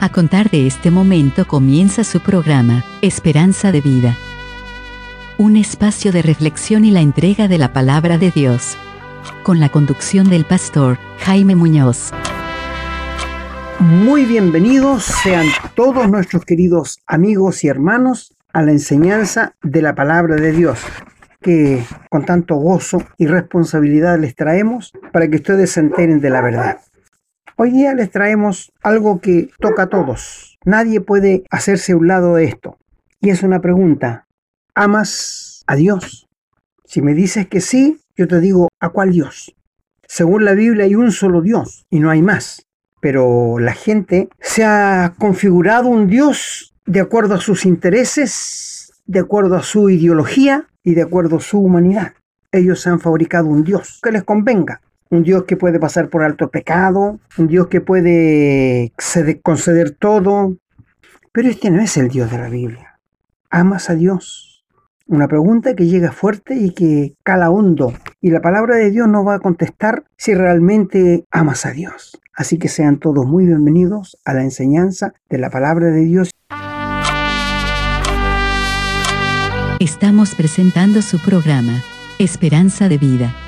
A contar de este momento comienza su programa, Esperanza de Vida. Un espacio de reflexión y la entrega de la palabra de Dios. Con la conducción del pastor Jaime Muñoz. Muy bienvenidos sean todos nuestros queridos amigos y hermanos a la enseñanza de la palabra de Dios que con tanto gozo y responsabilidad les traemos para que ustedes se enteren de la verdad. Hoy día les traemos algo que toca a todos. Nadie puede hacerse un lado de esto. Y es una pregunta. ¿Amas a Dios? Si me dices que sí, yo te digo, ¿a cuál Dios? Según la Biblia hay un solo Dios y no hay más. Pero la gente se ha configurado un Dios de acuerdo a sus intereses, de acuerdo a su ideología y de acuerdo a su humanidad. Ellos se han fabricado un Dios que les convenga un Dios que puede pasar por alto pecado, un Dios que puede conceder todo. Pero este no es el Dios de la Biblia. ¿Amas a Dios? Una pregunta que llega fuerte y que cala hondo. Y la palabra de Dios no va a contestar si realmente amas a Dios. Así que sean todos muy bienvenidos a la enseñanza de la palabra de Dios. Estamos presentando su programa, Esperanza de Vida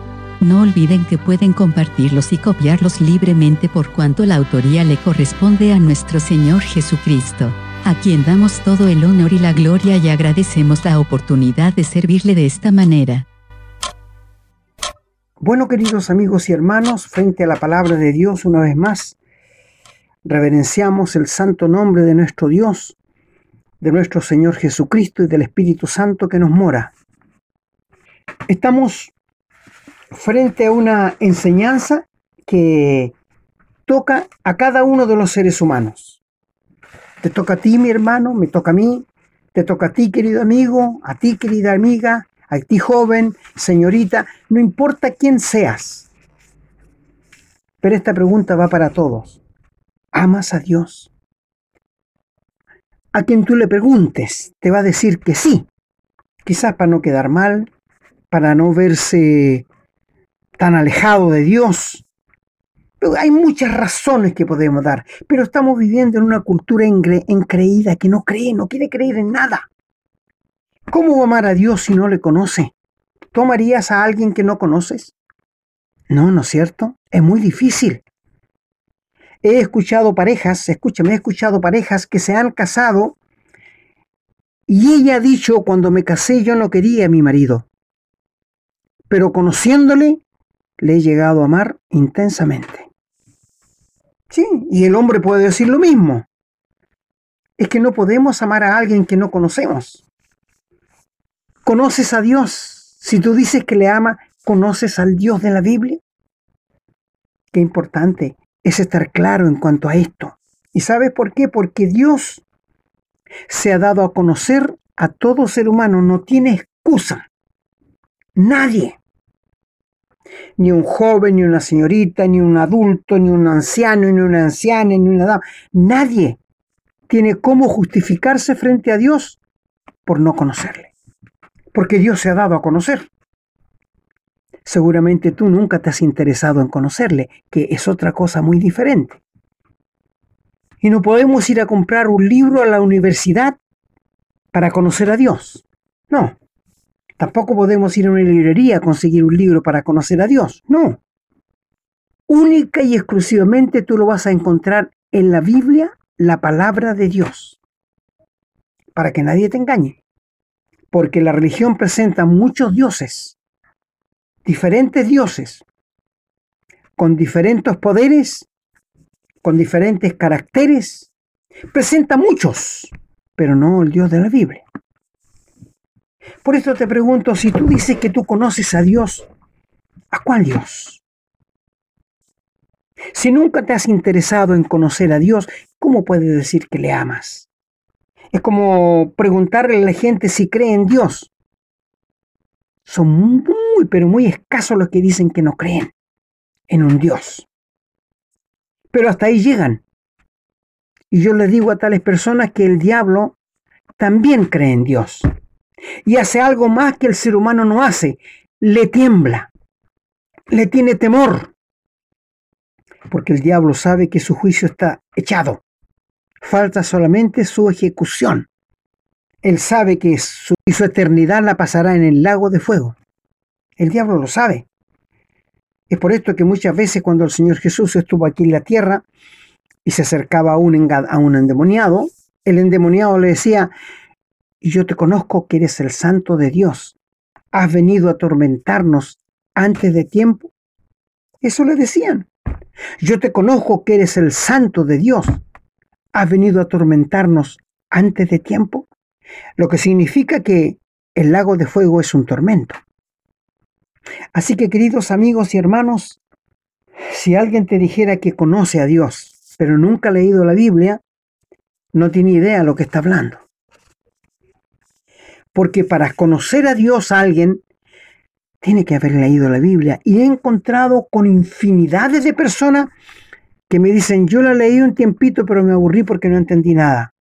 No olviden que pueden compartirlos y copiarlos libremente por cuanto la autoría le corresponde a nuestro Señor Jesucristo, a quien damos todo el honor y la gloria y agradecemos la oportunidad de servirle de esta manera. Bueno, queridos amigos y hermanos, frente a la palabra de Dios una vez más, reverenciamos el santo nombre de nuestro Dios, de nuestro Señor Jesucristo y del Espíritu Santo que nos mora. Estamos frente a una enseñanza que toca a cada uno de los seres humanos. Te toca a ti, mi hermano, me toca a mí, te toca a ti, querido amigo, a ti, querida amiga, a ti, joven, señorita, no importa quién seas. Pero esta pregunta va para todos. ¿Amas a Dios? A quien tú le preguntes, te va a decir que sí. Quizás para no quedar mal, para no verse tan alejado de Dios. Hay muchas razones que podemos dar, pero estamos viviendo en una cultura encreída que no cree, no quiere creer en nada. ¿Cómo va amar a Dios si no le conoce? ¿Tomarías a alguien que no conoces? No, ¿no es cierto? Es muy difícil. He escuchado parejas, escúchame, he escuchado parejas que se han casado y ella ha dicho, cuando me casé yo no quería a mi marido, pero conociéndole le he llegado a amar intensamente. Sí, y el hombre puede decir lo mismo. Es que no podemos amar a alguien que no conocemos. ¿Conoces a Dios? Si tú dices que le ama, ¿conoces al Dios de la Biblia? Qué importante es estar claro en cuanto a esto. ¿Y sabes por qué? Porque Dios se ha dado a conocer a todo ser humano, no tiene excusa. Nadie ni un joven, ni una señorita, ni un adulto, ni un anciano, ni una anciana, ni una dama. Nadie tiene cómo justificarse frente a Dios por no conocerle. Porque Dios se ha dado a conocer. Seguramente tú nunca te has interesado en conocerle, que es otra cosa muy diferente. Y no podemos ir a comprar un libro a la universidad para conocer a Dios. No, Tampoco podemos ir a una librería a conseguir un libro para conocer a Dios. No. Única y exclusivamente tú lo vas a encontrar en la Biblia, la palabra de Dios. Para que nadie te engañe. Porque la religión presenta muchos dioses, diferentes dioses, con diferentes poderes, con diferentes caracteres. Presenta muchos, pero no el Dios de la Biblia. Por eso te pregunto, si tú dices que tú conoces a Dios, ¿a cuál Dios? Si nunca te has interesado en conocer a Dios, ¿cómo puedes decir que le amas? Es como preguntarle a la gente si cree en Dios. Son muy, pero muy escasos los que dicen que no creen en un Dios. Pero hasta ahí llegan. Y yo le digo a tales personas que el diablo también cree en Dios. Y hace algo más que el ser humano no hace. Le tiembla. Le tiene temor. Porque el diablo sabe que su juicio está echado. Falta solamente su ejecución. Él sabe que su, su eternidad la pasará en el lago de fuego. El diablo lo sabe. Es por esto que muchas veces cuando el Señor Jesús estuvo aquí en la tierra y se acercaba a un, a un endemoniado, el endemoniado le decía, yo te conozco que eres el santo de Dios. ¿Has venido a atormentarnos antes de tiempo? Eso le decían. Yo te conozco que eres el santo de Dios. ¿Has venido a atormentarnos antes de tiempo? Lo que significa que el lago de fuego es un tormento. Así que queridos amigos y hermanos, si alguien te dijera que conoce a Dios, pero nunca ha leído la Biblia, no tiene idea de lo que está hablando. Porque para conocer a Dios a alguien, tiene que haber leído la Biblia. Y he encontrado con infinidades de personas que me dicen, yo la leí un tiempito, pero me aburrí porque no entendí nada.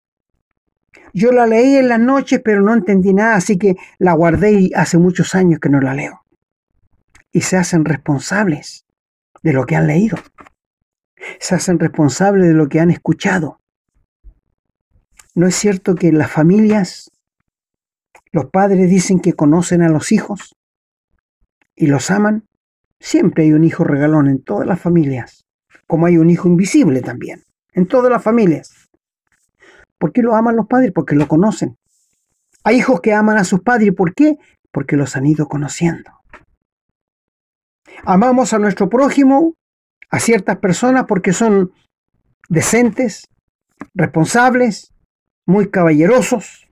Yo la leí en las noches, pero no entendí nada, así que la guardé y hace muchos años que no la leo y se hacen responsables de lo que han leído. Se hacen responsables de lo que han escuchado. ¿No es cierto que las familias los padres dicen que conocen a los hijos y los aman? Siempre hay un hijo regalón en todas las familias, como hay un hijo invisible también, en todas las familias. ¿Por qué lo aman los padres? Porque lo conocen. Hay hijos que aman a sus padres. ¿Por qué? Porque los han ido conociendo. Amamos a nuestro prójimo, a ciertas personas porque son decentes, responsables, muy caballerosos,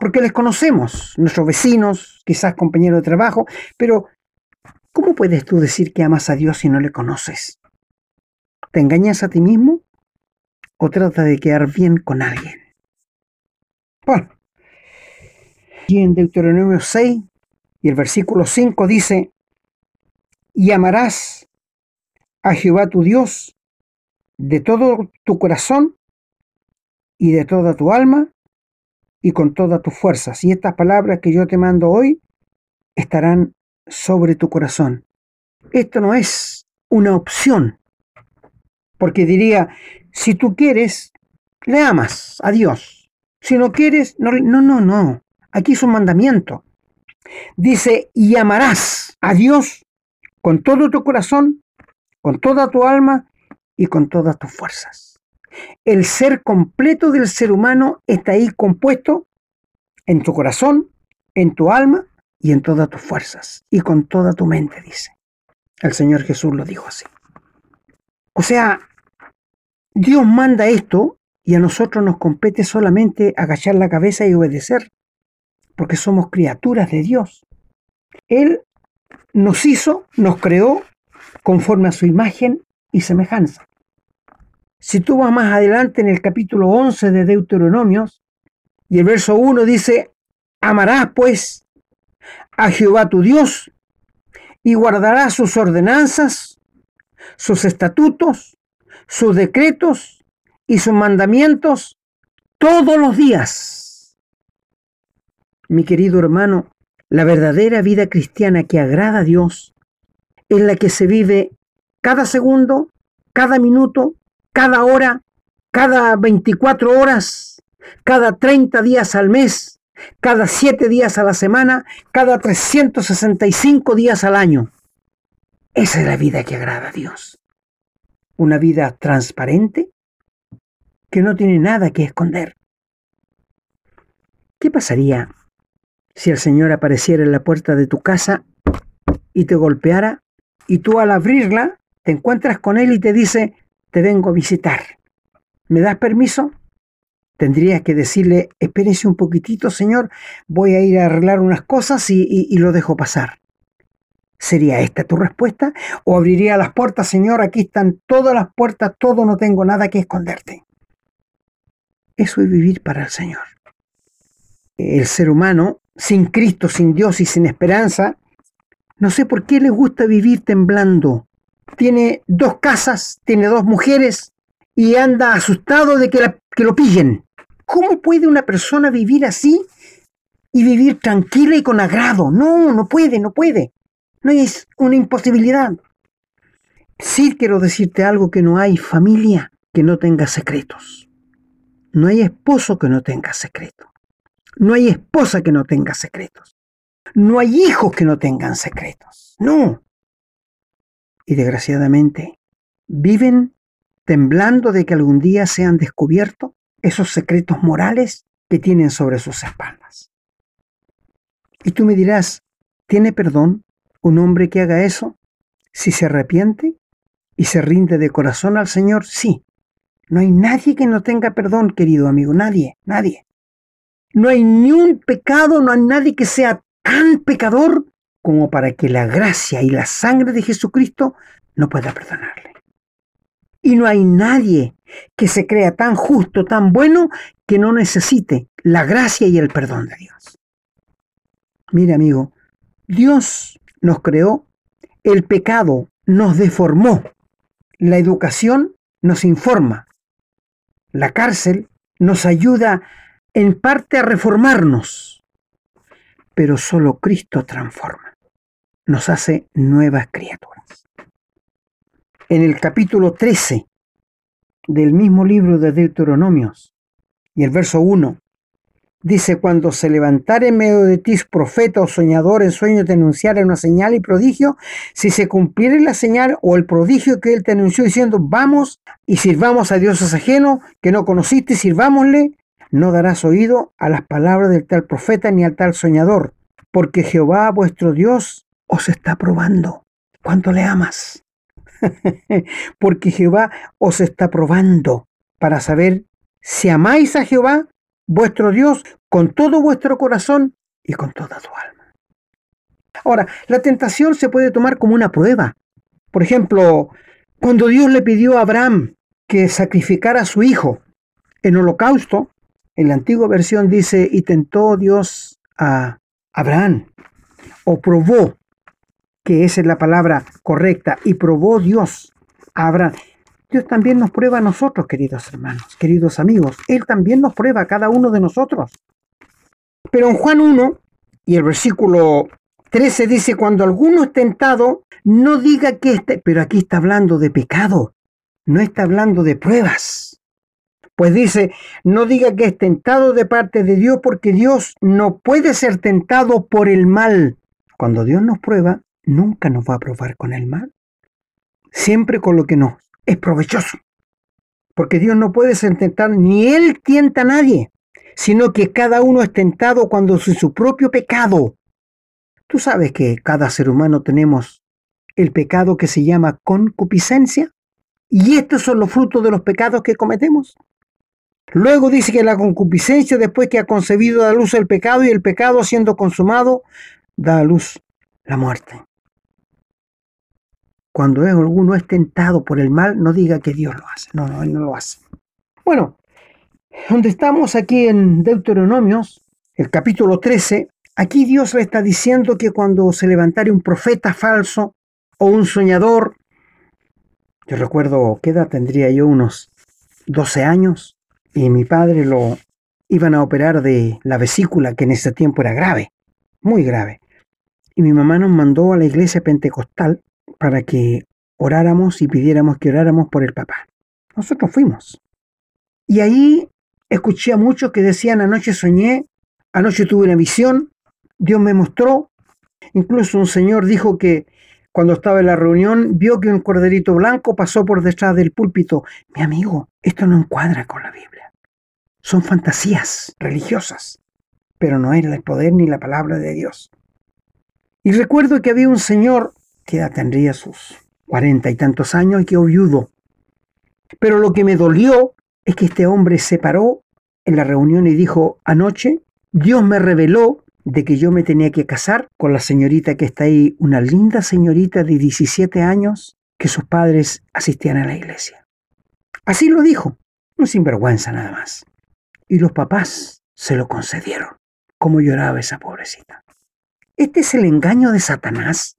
porque les conocemos, nuestros vecinos, quizás compañeros de trabajo, pero ¿cómo puedes tú decir que amas a Dios si no le conoces? ¿Te engañas a ti mismo o trata de quedar bien con alguien? Bueno, y en Deuteronomio 6 y el versículo 5 dice, y amarás a Jehová tu Dios de todo tu corazón y de toda tu alma y con todas tus fuerzas. Y estas palabras que yo te mando hoy estarán sobre tu corazón. Esto no es una opción, porque diría, si tú quieres, le amas a Dios. Si no quieres, no, no, no, no. Aquí es un mandamiento. Dice, y amarás a Dios con todo tu corazón, con toda tu alma y con todas tus fuerzas. El ser completo del ser humano está ahí compuesto en tu corazón, en tu alma y en todas tus fuerzas y con toda tu mente, dice. El Señor Jesús lo dijo así. O sea, Dios manda esto y a nosotros nos compete solamente agachar la cabeza y obedecer, porque somos criaturas de Dios. Él nos hizo, nos creó conforme a su imagen y semejanza. Si tú vas más adelante en el capítulo 11 de Deuteronomios, y el verso 1 dice, amarás pues a Jehová tu Dios y guardarás sus ordenanzas, sus estatutos, sus decretos y sus mandamientos todos los días. Mi querido hermano, la verdadera vida cristiana que agrada a Dios es la que se vive cada segundo, cada minuto, cada hora, cada 24 horas, cada 30 días al mes, cada 7 días a la semana, cada 365 días al año. Esa es la vida que agrada a Dios. Una vida transparente que no tiene nada que esconder. ¿Qué pasaría si el Señor apareciera en la puerta de tu casa y te golpeara, y tú al abrirla te encuentras con Él y te dice, te vengo a visitar. ¿Me das permiso? Tendrías que decirle, espérese un poquitito, Señor, voy a ir a arreglar unas cosas y, y lo dejo pasar. ¿Sería esta tu respuesta? ¿O abriría las puertas, Señor? Aquí están todas las puertas, todo, no tengo nada que esconderte. Eso es vivir para el Señor. El ser humano, sin Cristo, sin Dios y sin esperanza, no sé por qué le gusta vivir temblando. Tiene dos casas, tiene dos mujeres y anda asustado de que, que lo pillen. ¿Cómo puede una persona vivir así y vivir tranquila y con agrado? No, no puede, no puede. No es una imposibilidad. Sí quiero decirte algo, que no hay familia que no tenga secretos. No hay esposo que no tenga secretos. No hay esposa que no tenga secretos. No hay hijos que no tengan secretos. No. Y desgraciadamente viven temblando de que algún día sean descubiertos esos secretos morales que tienen sobre sus espaldas. Y tú me dirás, ¿tiene perdón un hombre que haga eso? Si se arrepiente y se rinde de corazón al Señor, sí. No hay nadie que no tenga perdón, querido amigo, nadie, nadie. No hay ni un pecado, no hay nadie que sea tan pecador como para que la gracia y la sangre de Jesucristo no pueda perdonarle. Y no hay nadie que se crea tan justo, tan bueno, que no necesite la gracia y el perdón de Dios. Mira, amigo, Dios nos creó, el pecado nos deformó, la educación nos informa, la cárcel nos ayuda en parte a reformarnos, pero solo Cristo transforma, nos hace nuevas criaturas. En el capítulo 13 del mismo libro de Deuteronomios y el verso 1, dice, cuando se levantare en medio de ti profeta o soñador en sueño te anunciara una señal y prodigio, si se cumpliere la señal o el prodigio que él te anunció diciendo, vamos y sirvamos a dioses ajenos que no conociste, sirvámosle, no darás oído a las palabras del tal profeta ni al tal soñador, porque Jehová vuestro Dios os está probando. ¿Cuánto le amas? porque Jehová os está probando para saber si amáis a Jehová, vuestro Dios, con todo vuestro corazón y con toda tu alma. Ahora, la tentación se puede tomar como una prueba. Por ejemplo, cuando Dios le pidió a Abraham que sacrificara a su hijo en holocausto, en la antigua versión dice, y tentó Dios a Abraham, o probó, que esa es la palabra correcta, y probó Dios a Abraham. Dios también nos prueba a nosotros, queridos hermanos, queridos amigos. Él también nos prueba a cada uno de nosotros. Pero en Juan 1 y el versículo 13 dice, cuando alguno es tentado, no diga que esté, pero aquí está hablando de pecado, no está hablando de pruebas. Pues dice, no diga que es tentado de parte de Dios porque Dios no puede ser tentado por el mal. Cuando Dios nos prueba, nunca nos va a probar con el mal. Siempre con lo que nos es provechoso. Porque Dios no puede ser ni Él tienta a nadie, sino que cada uno es tentado cuando es su propio pecado. Tú sabes que cada ser humano tenemos el pecado que se llama concupiscencia, y estos son los frutos de los pecados que cometemos. Luego dice que la concupiscencia, después que ha concebido, da luz el pecado y el pecado siendo consumado, da a luz la muerte. Cuando alguno es tentado por el mal, no diga que Dios lo hace. No, no, Él no lo hace. Bueno, donde estamos aquí en Deuteronomios, el capítulo 13, aquí Dios le está diciendo que cuando se levantare un profeta falso o un soñador, yo recuerdo, ¿qué edad tendría yo? Unos 12 años y mi padre lo iban a operar de la vesícula, que en ese tiempo era grave, muy grave. Y mi mamá nos mandó a la iglesia pentecostal para que oráramos y pidiéramos que oráramos por el papá. Nosotros fuimos. Y ahí escuché a muchos que decían, anoche soñé, anoche tuve una visión, Dios me mostró. Incluso un señor dijo que cuando estaba en la reunión vio que un corderito blanco pasó por detrás del púlpito. Mi amigo, esto no encuadra con la Biblia. Son fantasías religiosas, pero no era el poder ni la palabra de Dios. Y recuerdo que había un señor ya tendría sus cuarenta y tantos años y que viudo. Pero lo que me dolió es que este hombre se paró en la reunión y dijo, anoche Dios me reveló de que yo me tenía que casar con la señorita que está ahí, una linda señorita de 17 años que sus padres asistían a la iglesia. Así lo dijo, un sinvergüenza nada más. y los papás se lo concedieron. ¿Cómo lloraba esa pobrecita? Este es el engaño de Satanás.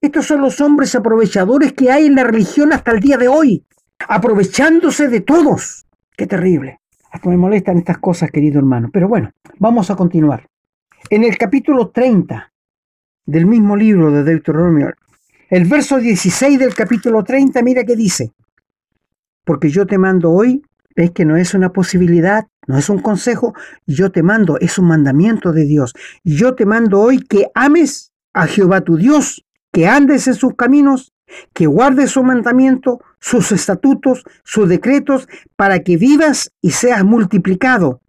Estos son los hombres aprovechadores que hay en la religión hasta el día de hoy, aprovechándose de todos. Qué terrible. Hasta me molestan estas cosas, querido hermano. Pero bueno, vamos a continuar. En el capítulo 30 del mismo libro de Deuteronomio, el verso 16 del capítulo 30, mira qué dice. Porque yo te mando hoy, ves que no es una posibilidad, no es un consejo, yo te mando, es un mandamiento de Dios. Yo te mando hoy que ames a Jehová tu Dios, que andes en sus caminos, que guardes su mandamiento, sus estatutos, sus decretos, para que vivas y seas multiplicado.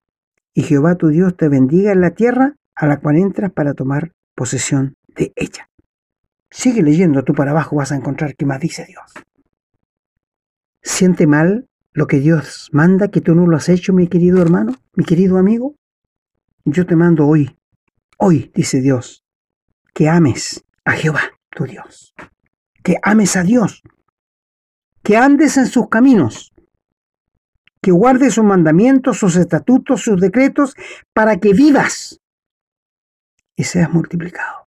Y Jehová tu Dios te bendiga en la tierra a la cual entras para tomar posesión de ella. Sigue leyendo tú para abajo, vas a encontrar qué más dice Dios. ¿Siente mal lo que Dios manda que tú no lo has hecho, mi querido hermano, mi querido amigo? Yo te mando hoy, hoy, dice Dios, que ames a Jehová, tu Dios, que ames a Dios, que andes en sus caminos, que guardes sus mandamientos, sus estatutos, sus decretos, para que vivas y seas multiplicado.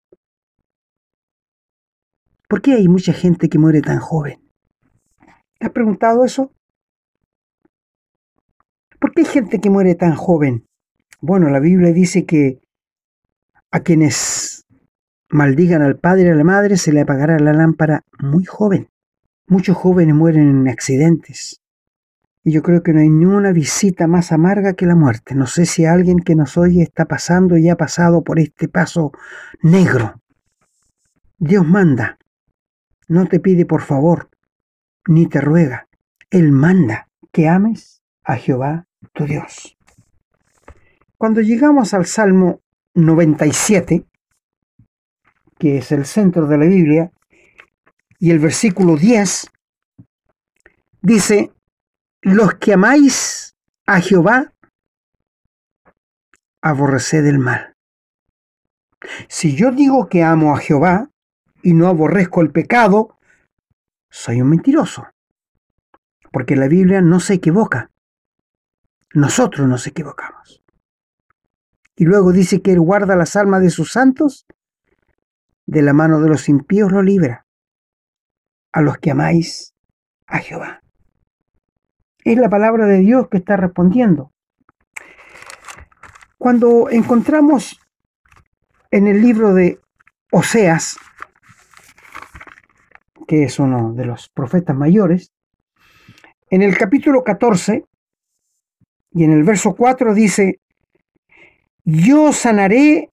¿Por qué hay mucha gente que muere tan joven? ¿Te has preguntado eso? ¿Por qué hay gente que muere tan joven? Bueno, la Biblia dice que a quienes maldigan al padre y a la madre se le apagará la lámpara muy joven. Muchos jóvenes mueren en accidentes. Y yo creo que no hay ni una visita más amarga que la muerte. No sé si alguien que nos oye está pasando y ha pasado por este paso negro. Dios manda no te pide por favor, ni te ruega. Él manda que ames a Jehová tu Dios. Cuando llegamos al Salmo 97, que es el centro de la Biblia, y el versículo 10, dice, los que amáis a Jehová, aborreced el mal. Si yo digo que amo a Jehová, y no aborrezco el pecado, soy un mentiroso. Porque la Biblia no se equivoca. Nosotros nos equivocamos. Y luego dice que Él guarda las almas de sus santos, de la mano de los impíos lo libra, a los que amáis a Jehová. Es la palabra de Dios que está respondiendo. Cuando encontramos en el libro de Oseas, que es uno de los profetas mayores, en el capítulo 14 y en el verso 4 dice, yo sanaré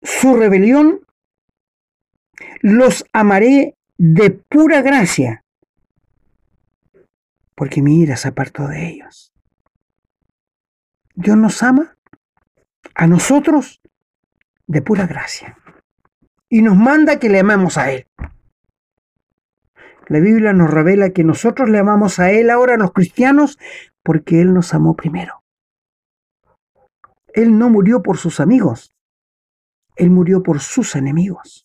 su rebelión, los amaré de pura gracia, porque mi ira se apartó de ellos. Dios nos ama a nosotros de pura gracia y nos manda que le amemos a Él. La Biblia nos revela que nosotros le amamos a Él ahora, los cristianos, porque Él nos amó primero. Él no murió por sus amigos, Él murió por sus enemigos.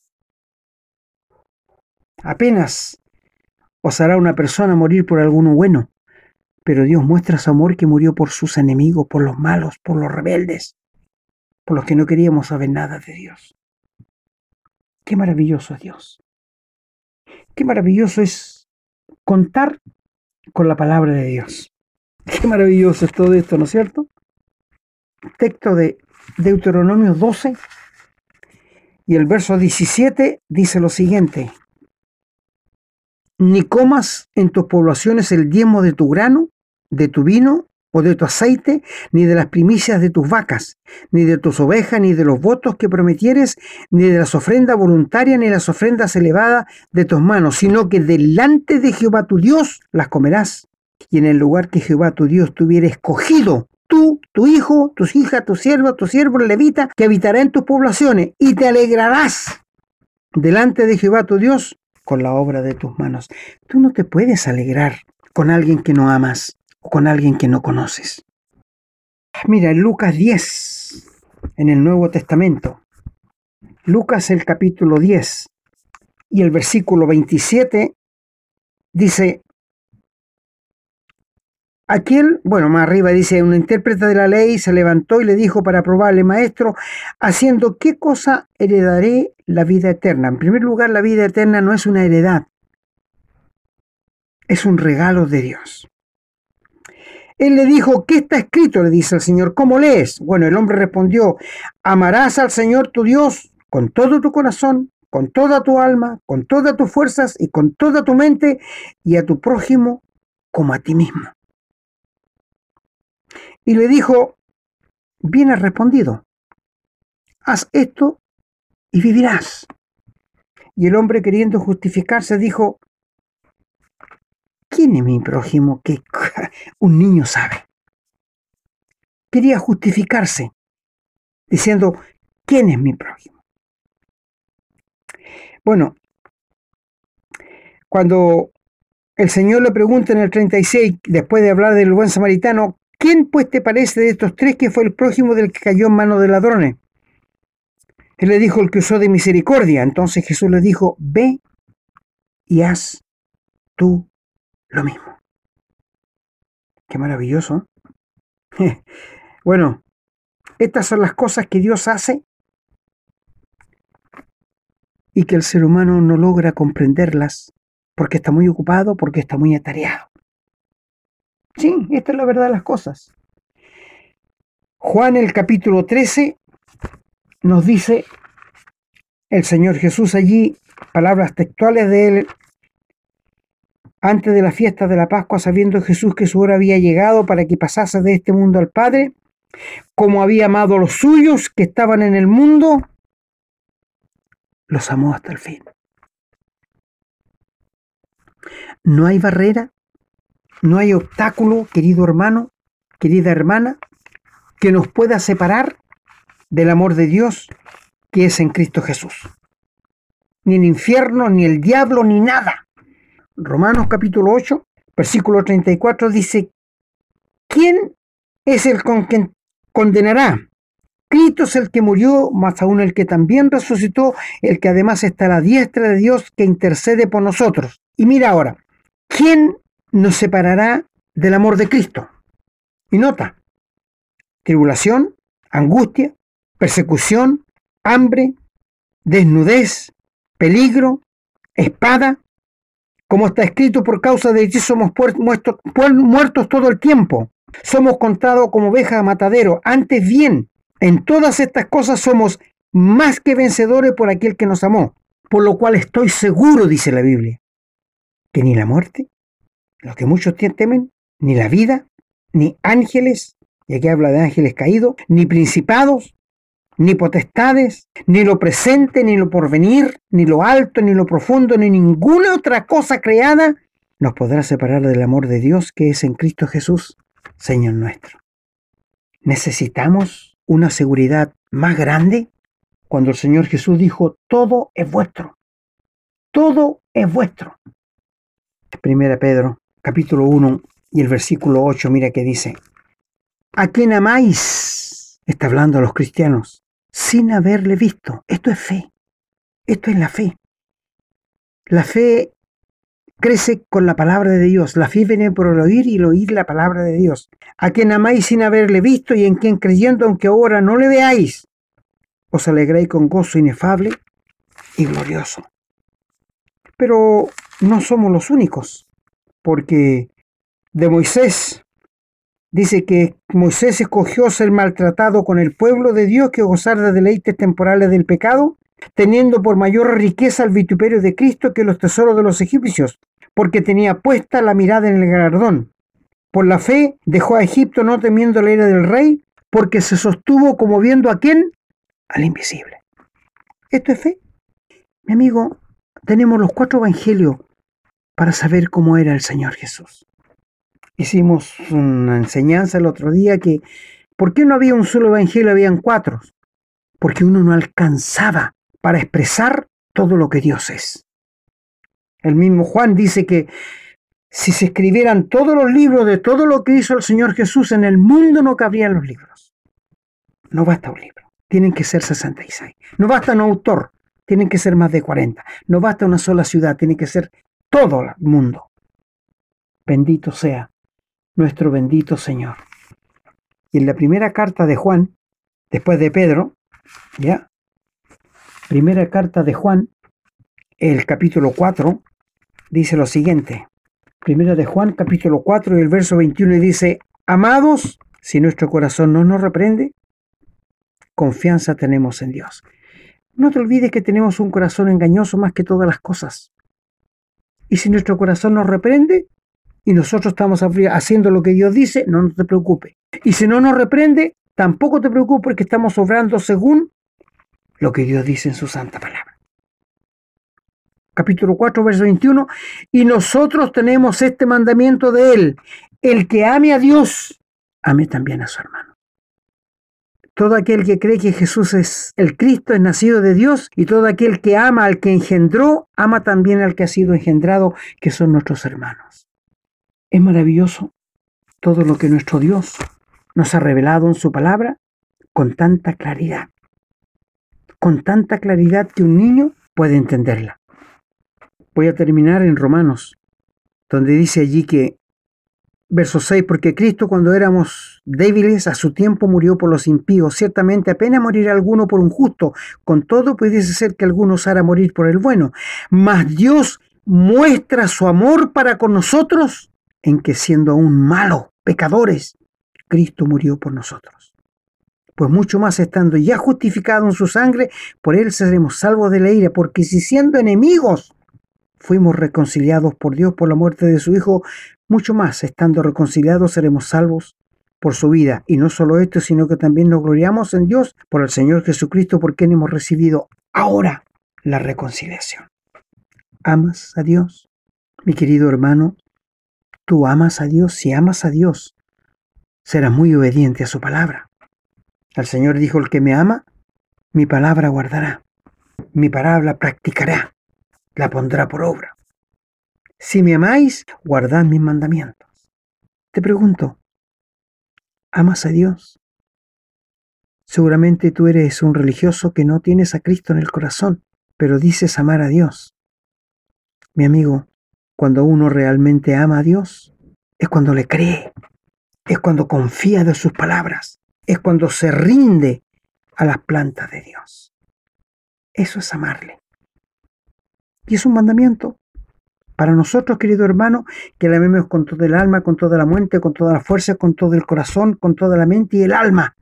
Apenas osará una persona morir por alguno bueno, pero Dios muestra su amor que murió por sus enemigos, por los malos, por los rebeldes, por los que no queríamos saber nada de Dios. Qué maravilloso es Dios. Qué maravilloso es contar con la palabra de Dios. Qué maravilloso es todo esto, ¿no es cierto? Texto de Deuteronomio 12 y el verso 17 dice lo siguiente. Ni comas en tus poblaciones el diezmo de tu grano, de tu vino o de tu aceite, ni de las primicias de tus vacas, ni de tus ovejas, ni de los votos que prometieres, ni de las ofrendas voluntarias, ni las ofrendas elevadas de tus manos, sino que delante de Jehová tu Dios las comerás. Y en el lugar que Jehová tu Dios tuviera escogido, tú, tu hijo, tus hijas, tu siervo, tu siervo levita, que habitará en tus poblaciones, y te alegrarás delante de Jehová tu Dios con la obra de tus manos. Tú no te puedes alegrar con alguien que no amas o con alguien que no conoces. Mira, en Lucas 10, en el Nuevo Testamento, Lucas el capítulo 10 y el versículo 27 dice, Aquel, bueno, más arriba dice, un intérprete de la ley se levantó y le dijo para probarle, maestro, haciendo qué cosa heredaré la vida eterna. En primer lugar, la vida eterna no es una heredad, es un regalo de Dios. Él le dijo, ¿qué está escrito? Le dice el Señor, ¿cómo lees? Bueno, el hombre respondió, amarás al Señor tu Dios con todo tu corazón, con toda tu alma, con todas tus fuerzas y con toda tu mente, y a tu prójimo como a ti mismo. Y le dijo, bien has respondido, haz esto y vivirás. Y el hombre queriendo justificarse dijo, ¿quién es mi prójimo que un niño sabe? Quería justificarse, diciendo, ¿quién es mi prójimo? Bueno, cuando el Señor le pregunta en el 36, después de hablar del buen samaritano, ¿quién pues te parece de estos tres que fue el prójimo del que cayó en manos de ladrones? Él le dijo el que usó de misericordia. Entonces Jesús le dijo, ve y haz tú lo mismo. Qué maravilloso. bueno, estas son las cosas que Dios hace y que el ser humano no logra comprenderlas porque está muy ocupado, porque está muy atareado. Sí, esta es la verdad de las cosas. Juan el capítulo 13 nos dice el Señor Jesús allí, palabras textuales de él, antes de la fiesta de la Pascua, sabiendo Jesús que su hora había llegado para que pasase de este mundo al Padre, como había amado a los suyos que estaban en el mundo, los amó hasta el fin. No hay barrera, no hay obstáculo, querido hermano, querida hermana, que nos pueda separar del amor de Dios que es en Cristo Jesús. Ni el infierno, ni el diablo, ni nada. Romanos capítulo 8, versículo 34 dice, ¿quién es el con quien condenará? Cristo es el que murió, más aún el que también resucitó, el que además está a la diestra de Dios que intercede por nosotros. Y mira ahora, ¿quién nos separará del amor de Cristo? Y nota, tribulación, angustia, persecución, hambre, desnudez, peligro, espada, como está escrito, por causa de ti somos muertos, muertos todo el tiempo. Somos contados como ovejas a matadero. Antes bien, en todas estas cosas somos más que vencedores por aquel que nos amó. Por lo cual estoy seguro, dice la Biblia, que ni la muerte, lo que muchos temen, ni la vida, ni ángeles, y aquí habla de ángeles caídos, ni principados, ni potestades, ni lo presente, ni lo porvenir, ni lo alto, ni lo profundo, ni ninguna otra cosa creada nos podrá separar del amor de Dios que es en Cristo Jesús, Señor nuestro. Necesitamos una seguridad más grande cuando el Señor Jesús dijo, todo es vuestro, todo es vuestro. Primera Pedro, capítulo 1 y el versículo 8, mira que dice, ¿a quién amáis? Está hablando a los cristianos sin haberle visto. Esto es fe. Esto es la fe. La fe crece con la palabra de Dios. La fe viene por el oír y el oír la palabra de Dios. A quien amáis sin haberle visto y en quien creyendo aunque ahora no le veáis, os alegréis con gozo inefable y glorioso. Pero no somos los únicos, porque de Moisés Dice que Moisés escogió ser maltratado con el pueblo de Dios que gozar de deleites temporales del pecado, teniendo por mayor riqueza el vituperio de Cristo que los tesoros de los egipcios, porque tenía puesta la mirada en el galardón. Por la fe dejó a Egipto no temiendo la ira del rey, porque se sostuvo como viendo a quién? Al invisible. ¿Esto es fe? Mi amigo, tenemos los cuatro evangelios para saber cómo era el Señor Jesús. Hicimos una enseñanza el otro día que, ¿por qué no había un solo evangelio? Habían cuatro. Porque uno no alcanzaba para expresar todo lo que Dios es. El mismo Juan dice que si se escribieran todos los libros de todo lo que hizo el Señor Jesús en el mundo, no cabrían los libros. No basta un libro, tienen que ser 66. No basta un autor, tienen que ser más de 40. No basta una sola ciudad, tiene que ser todo el mundo. Bendito sea nuestro bendito Señor. Y en la primera carta de Juan, después de Pedro, ya, primera carta de Juan, el capítulo 4, dice lo siguiente. Primera de Juan, capítulo 4, y el verso 21 dice, Amados, si nuestro corazón no nos reprende, confianza tenemos en Dios. No te olvides que tenemos un corazón engañoso más que todas las cosas. Y si nuestro corazón nos reprende y nosotros estamos haciendo lo que Dios dice, no, te preocupes. Y si no nos reprende, tampoco te preocupes porque estamos obrando según lo que Dios dice en su santa palabra. Capítulo 4, verso 21. Y nosotros tenemos este mandamiento de Él. El que ame a Dios, ame también a su hermano. Todo aquel que cree que Jesús es el Cristo, es nacido de Dios, y todo aquel que ama al que engendró, ama también al que ha sido engendrado, que son nuestros hermanos. Es maravilloso todo lo que nuestro Dios nos ha revelado en su palabra con tanta claridad, con tanta claridad que un niño puede entenderla. Voy a terminar en Romanos, donde dice allí que Verso 6, porque Cristo cuando éramos débiles a su tiempo murió por los impíos. Ciertamente apenas morirá alguno por un justo. Con todo pudiese ser que alguno osara morir por el bueno. Mas Dios muestra su amor para con nosotros en que siendo aún malos, pecadores, Cristo murió por nosotros. Pues mucho más estando ya justificado en su sangre, por él seremos salvos de la ira, porque si siendo enemigos fuimos reconciliados por Dios por la muerte de su Hijo, mucho más, estando reconciliados, seremos salvos por su vida. Y no solo esto, sino que también nos gloriamos en Dios por el Señor Jesucristo, por quien hemos recibido ahora la reconciliación. ¿Amas a Dios? Mi querido hermano, tú amas a Dios. Si amas a Dios, serás muy obediente a su palabra. El Señor dijo, el que me ama, mi palabra guardará, mi palabra practicará, la pondrá por obra. Si me amáis, guardad mis mandamientos. Te pregunto, ¿amas a Dios? Seguramente tú eres un religioso que no tienes a Cristo en el corazón, pero dices amar a Dios. Mi amigo, cuando uno realmente ama a Dios, es cuando le cree, es cuando confía de sus palabras, es cuando se rinde a las plantas de Dios. Eso es amarle. Y es un mandamiento para nosotros, querido hermano, que la amemos con todo el alma, con toda la mente, con toda la fuerza, con todo el corazón, con toda la mente y el alma,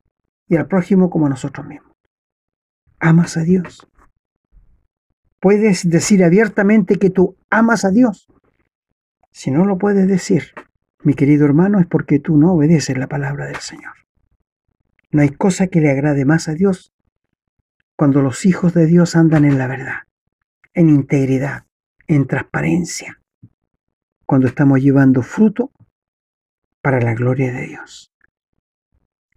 y al prójimo como a nosotros mismos. ¿Amas a Dios? Puedes decir abiertamente que tú amas a Dios. Si no lo puedes decir, mi querido hermano, es porque tú no obedeces la palabra del Señor. No hay cosa que le agrade más a Dios cuando los hijos de Dios andan en la verdad, en integridad, en transparencia cuando estamos llevando fruto para la gloria de Dios.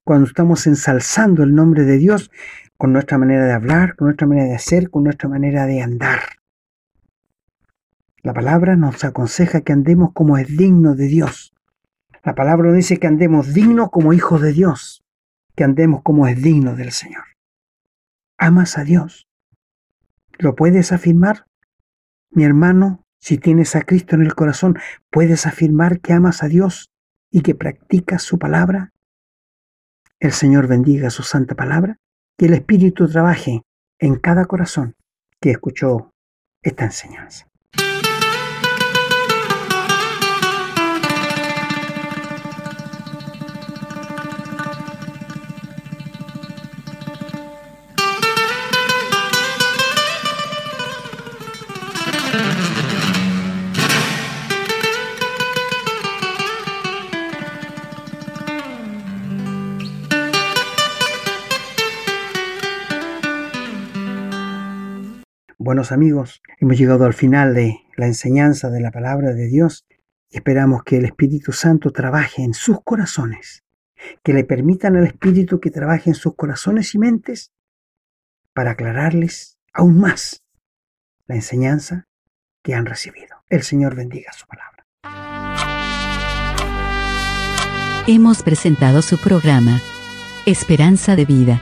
Cuando estamos ensalzando el nombre de Dios con nuestra manera de hablar, con nuestra manera de hacer, con nuestra manera de andar. La palabra nos aconseja que andemos como es digno de Dios. La palabra dice que andemos dignos como hijos de Dios, que andemos como es digno del Señor. ¿Amas a Dios? ¿Lo puedes afirmar? Mi hermano, si tienes a Cristo en el corazón, ¿puedes afirmar que amas a Dios y que practicas su palabra? El Señor bendiga su santa palabra y el Espíritu trabaje en cada corazón que escuchó esta enseñanza. Buenos amigos, hemos llegado al final de la enseñanza de la palabra de Dios y esperamos que el Espíritu Santo trabaje en sus corazones, que le permitan al Espíritu que trabaje en sus corazones y mentes para aclararles aún más la enseñanza que han recibido. El Señor bendiga su palabra. Hemos presentado su programa, Esperanza de Vida